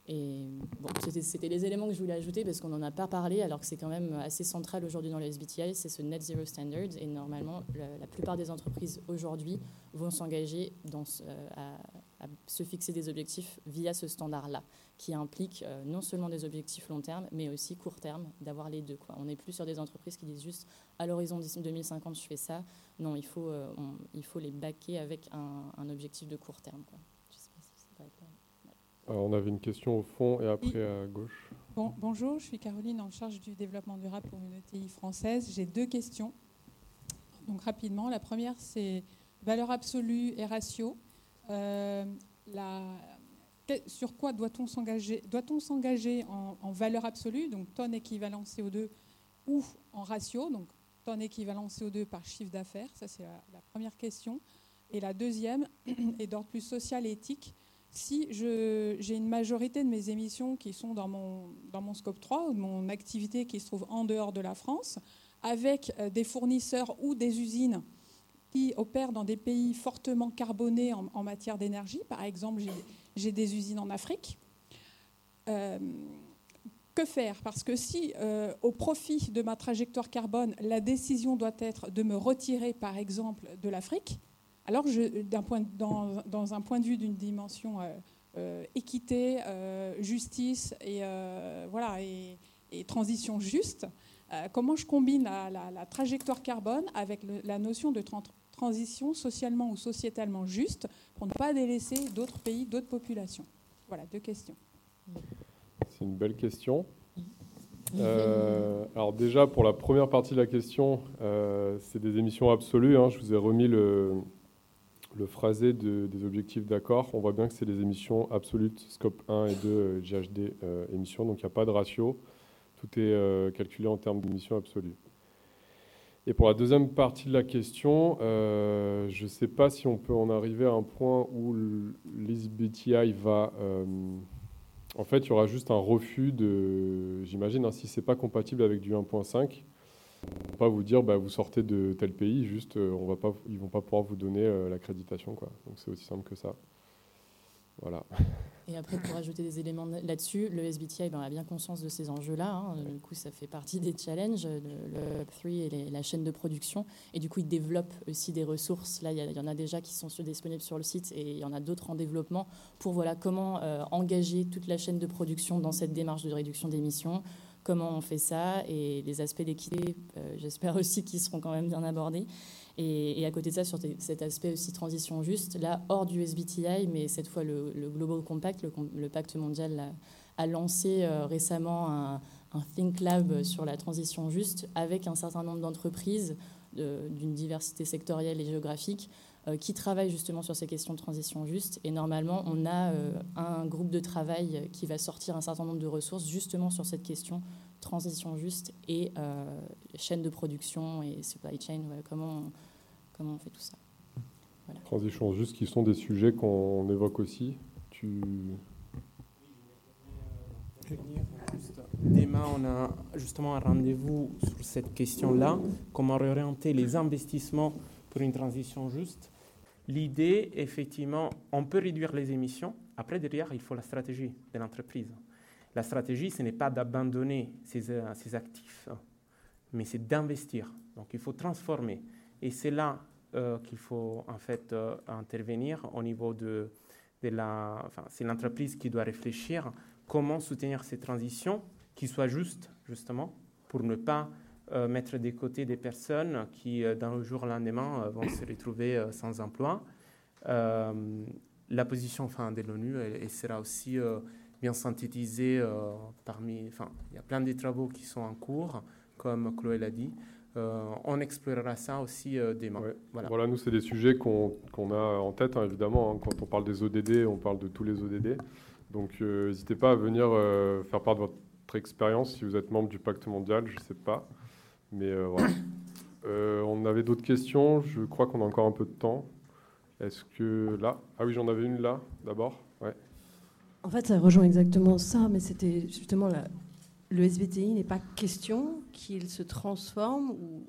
Et bon, c'était les éléments que je voulais ajouter parce qu'on n'en a pas parlé, alors que c'est quand même assez central aujourd'hui dans le SBTI, c'est ce Net Zero Standard. Et normalement, la, plupart des entreprises aujourd'hui vont s'engager euh, à, se fixer des objectifs via ce standard-là, qui implique euh, non seulement des objectifs long terme, mais aussi court terme, d'avoir les deux. On n'est plus sur des entreprises qui disent juste à l'horizon 2050, je fais ça. Non, il faut, euh, il faut les baquer avec un, objectif de court terme. Alors, on avait une question au fond et après à gauche. Bon, bonjour, je suis Caroline en charge du développement durable pour une ETI française. J'ai deux questions. Donc rapidement, la première c'est valeur absolue et ratio. Euh, la, sur quoi doit-on s'engager Doit-on s'engager en, en, valeur absolue, donc tonne équivalent CO2, ou en ratio, donc tonne équivalent CO2 par chiffre d'affaires? Ça c'est la, la, première question. Et la deuxième est d'ordre plus social et éthique si j'ai une majorité de mes émissions qui sont dans mon, dans mon scope 3 ou de mon activité qui se trouve en dehors de la France, avec euh, des fournisseurs ou des usines qui opèrent dans des pays fortement carbonés en, matière d'énergie, par exemple j'ai des usines en Afrique, euh, que faire? Parce que si, euh, au profit de ma trajectoire carbone, la décision doit être de me retirer, par exemple, de l'Afrique, alors, point, dans, un point de vue d'une dimension euh, équité, justice et, voilà, et, transition juste. comment je combine la, trajectoire carbone avec la notion de transition socialement ou sociétalement juste pour ne pas délaisser d'autres pays, d'autres populations? Voilà, deux questions. C'est une belle question. Euh, alors déjà, pour la première partie de la question, euh, c'est des émissions absolues. Hein. Je vous ai remis le, le phrasé des objectifs d'accord. On voit bien que c'est des émissions absolutes, scope 1 et 2 GHD euh, émissions, donc il n'y a pas de ratio. Tout est calculé en termes d'émissions absolues. Et pour la deuxième partie de la question, je ne sais pas si on peut en arriver à un point où l'SBTI va en fait, il y aura juste un refus de, j'imagine, hein, si ce n'est pas compatible avec du 1.5, on va pas vous dire bah, vous sortez de tel pays, juste euh, on va pas, ils vont pas pouvoir vous donner euh, l'accréditation. Donc c'est aussi simple que ça. Voilà. Et après, pour ajouter des éléments là-dessus, le SBTI ben, a bien conscience de ces enjeux-là. Hein. Du coup, ça fait partie des challenges, le, Web3 et la chaîne de production. Et du coup, il développe aussi des ressources. Là, il y, en a déjà qui sont disponibles sur le site et il y en a d'autres en développement pour voilà, comment euh, engager toute la chaîne de production dans cette démarche de réduction d'émissions, comment on fait ça et les aspects d'équité, euh, j'espère aussi qu'ils seront quand même bien abordés. Et, à côté de ça, sur cet aspect aussi transition juste, là, hors du SBTI, mais cette fois le, Global Compact, le, pacte mondial, a, lancé euh, récemment un, Think Lab sur la transition juste avec un certain nombre d'entreprises d'une diversité sectorielle et géographique qui travaillent justement sur ces questions de transition juste. Et normalement, on a euh, un groupe de travail qui va sortir un certain nombre de ressources justement sur cette question transition juste et chaîne de production et supply chain, comment comment on fait tout ça. Transition juste, qui sont des sujets qu'on évoque aussi. Tu... Demain, on a justement un rendez-vous sur cette question-là, comment réorienter les investissements pour une transition juste? L'idée, effectivement, on peut réduire les émissions. Après, derrière, il faut la stratégie de l'entreprise. La stratégie, ce n'est pas d'abandonner ses, ses actifs, mais c'est d'investir. Donc, il faut transformer. Et c'est là euh, qu'il faut en fait euh, intervenir au niveau de, de la... Enfin, c'est l'entreprise qui doit réfléchir comment soutenir ces transitions qui soient justes, justement, pour ne pas euh, mettre de côté des personnes qui, dans le jour lendemain, vont se retrouver sans emploi. la position enfin, de l'ONU elle, sera aussi bien synthétisée parmi... Enfin, il y a plein de travaux qui sont en cours, comme Chloé l'a dit. Euh, on explorera ça aussi euh, demain. Voilà. nous, c'est des sujets qu'on a en tête, hein, évidemment. Hein. Quand on parle des ODD, on parle de tous les ODD. Donc, euh, n'hésitez pas à venir faire part de votre expérience si vous êtes membre du pacte mondial, je ne sais pas. Mais voilà. on avait d'autres questions. Je crois qu'on a encore un peu de temps. Est-ce que là? Ah oui, j'en avais une là, d'abord. En fait, ça rejoint exactement ça, mais c'était justement la, le SBTI n'est pas question qu'il se transforme ou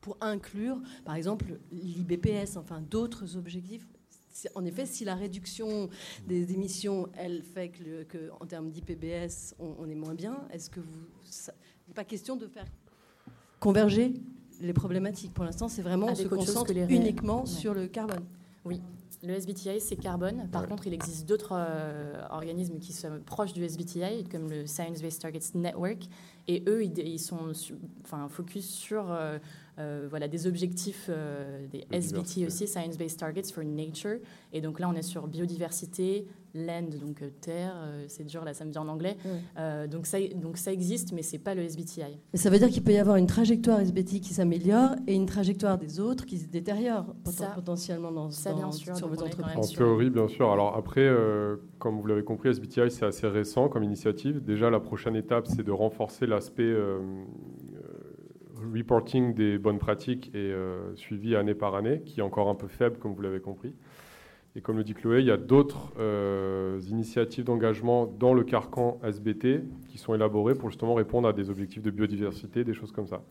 pour inclure, par exemple, l'IBPS, enfin d'autres objectifs. En effet, si la réduction des émissions, elle fait que, en termes d'IPBS, on, est moins bien, est-ce que vous, n'est pas question de faire converger les problématiques Pour l'instant, c'est vraiment on se concentre uniquement sur le carbone. Oui, le SBTI, c'est carbone. Par contre, il existe d'autres euh, organismes qui sont proches du SBTI, comme le Science Based Targets Network. Et eux, ils, sont enfin, focus sur euh, euh, voilà, des objectifs des SBT aussi, Science Based Targets for Nature. Et donc là, on est sur biodiversité, land, donc euh, terre, euh, c'est dur là, ça me dit en anglais. Euh, donc, ça, donc ça existe, mais c'est pas le SBTI. Mais ça veut dire qu'il peut y avoir une trajectoire SBTI qui s'améliore et une trajectoire des autres qui se détériore potentiellement dans, ça, bien sûr, sur votre entreprise. En théorie, bien sûr. Alors après, comme vous l'avez compris, SBTI c'est assez récent comme initiative. Déjà, la prochaine étape, c'est de renforcer l'aspect reporting des bonnes pratiques et suivi année par année, qui est encore un peu faible, comme vous l'avez compris. Et comme le dit Chloé, il y a d'autres euh, initiatives d'engagement dans le carcan SBT qui sont élaborées pour justement répondre à des objectifs de biodiversité, des choses comme ça.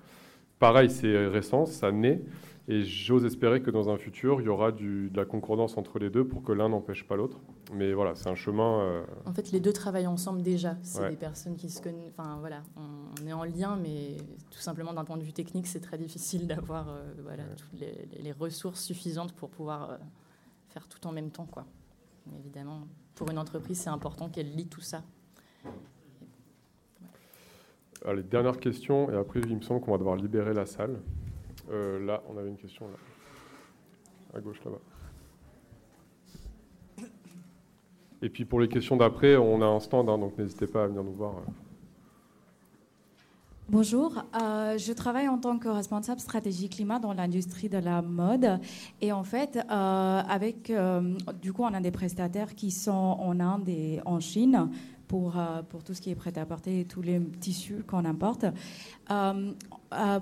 Pareil, c'est récent, ça naît, et j'ose espérer que dans un futur, il y aura du, de la concordance entre les deux pour que l'un n'empêche pas l'autre. Mais voilà, c'est un chemin. Euh, en fait, les deux travaillent ensemble déjà. C'est des personnes qui se connaissent. Enfin, voilà, on, est en lien, mais tout simplement d'un point de vue technique, c'est très difficile d'avoir euh, voilà, toutes les, ressources suffisantes pour pouvoir tout en même temps. Quoi. évidemment, pour une entreprise, c'est important qu'elle lit tout ça. Allez, dernière question, et après, il me semble qu'on va devoir libérer la salle. Euh, là, on avait une question. À gauche, là-bas. Et puis pour les questions d'après, on a un stand, hein, donc n'hésitez pas à venir nous voir. Bonjour, euh, je travaille en tant que responsable stratégie climat dans l'industrie de la mode. Et en fait, euh, avec, euh, du coup, on a des prestataires qui sont en Inde et en Chine pour, pour tout ce qui est prêt à porter tous les tissus qu'on importe.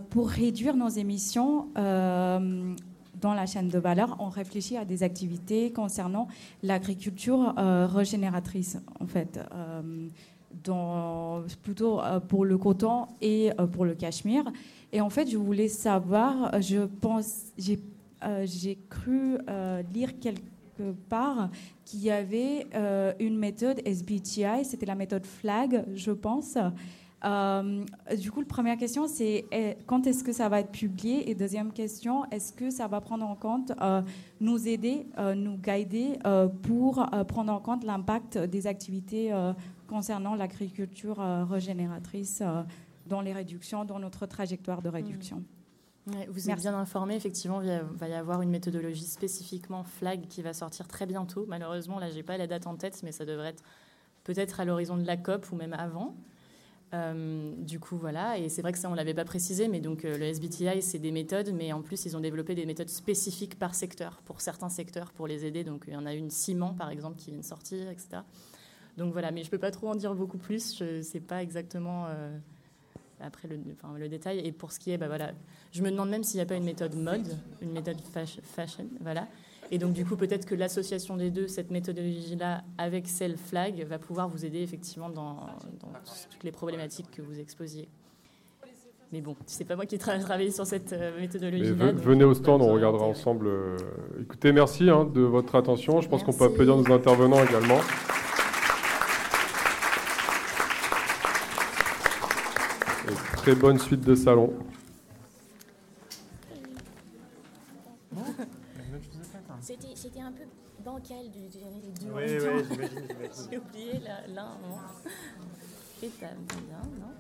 Pour réduire nos émissions, dans la chaîne de valeur, on réfléchit à des activités concernant l'agriculture régénératrice, en fait plutôt euh, pour le coton et euh, pour le cachemire. Et en fait, je voulais savoir, euh, je pense, j'ai cru lire quelque part qu'il y avait une méthode SBTI, c'était la méthode FLAG, je pense. Du coup, la première question, c'est quand est-ce que ça va être publié? Et deuxième question, est-ce que ça va prendre en compte, nous aider, nous guider pour prendre en compte l'impact des activités concernant l'agriculture euh, régénératrice euh, dans les réductions, dans notre trajectoire de réduction? Mmh. vous êtes bien informé, effectivement, il va y avoir une méthodologie spécifiquement FLAG qui va sortir très bientôt. Malheureusement, là, je n'ai pas la date en tête, mais ça devrait être peut-être à l'horizon de la COP ou même avant. Euh, du coup, voilà, et c'est vrai que ça, on ne l'avait pas précisé, mais donc le SBTI, c'est des méthodes, mais en plus, ils ont développé des méthodes spécifiques par secteur, pour certains secteurs, pour les aider. Donc, il y en a une ciment, par exemple, qui vient de sortir, etc. Donc voilà, mais je ne peux pas trop en dire beaucoup plus. Je ne sais pas exactement euh, après le, détail. Et pour ce qui est, bah, voilà, je me demande même s'il n'y a pas une méthode mode, une méthode fashion, voilà. Et donc du coup, peut-être que l'association des deux, cette méthodologie-là, avec celle flag, va pouvoir vous aider effectivement dans, toutes les problématiques que vous exposiez. Mais bon, c'est pas moi qui ai travaillé sur cette euh, méthodologie-là. Venez au stand, on regardera ensemble. Euh, écoutez, merci hein, de votre attention. Je pense qu'on peut applaudir nos intervenants également. très bonne suite de salon. C'était un peu bancal de Oui, oui, j'imagine. J'ai oublié l'un. Et t'as bien, non?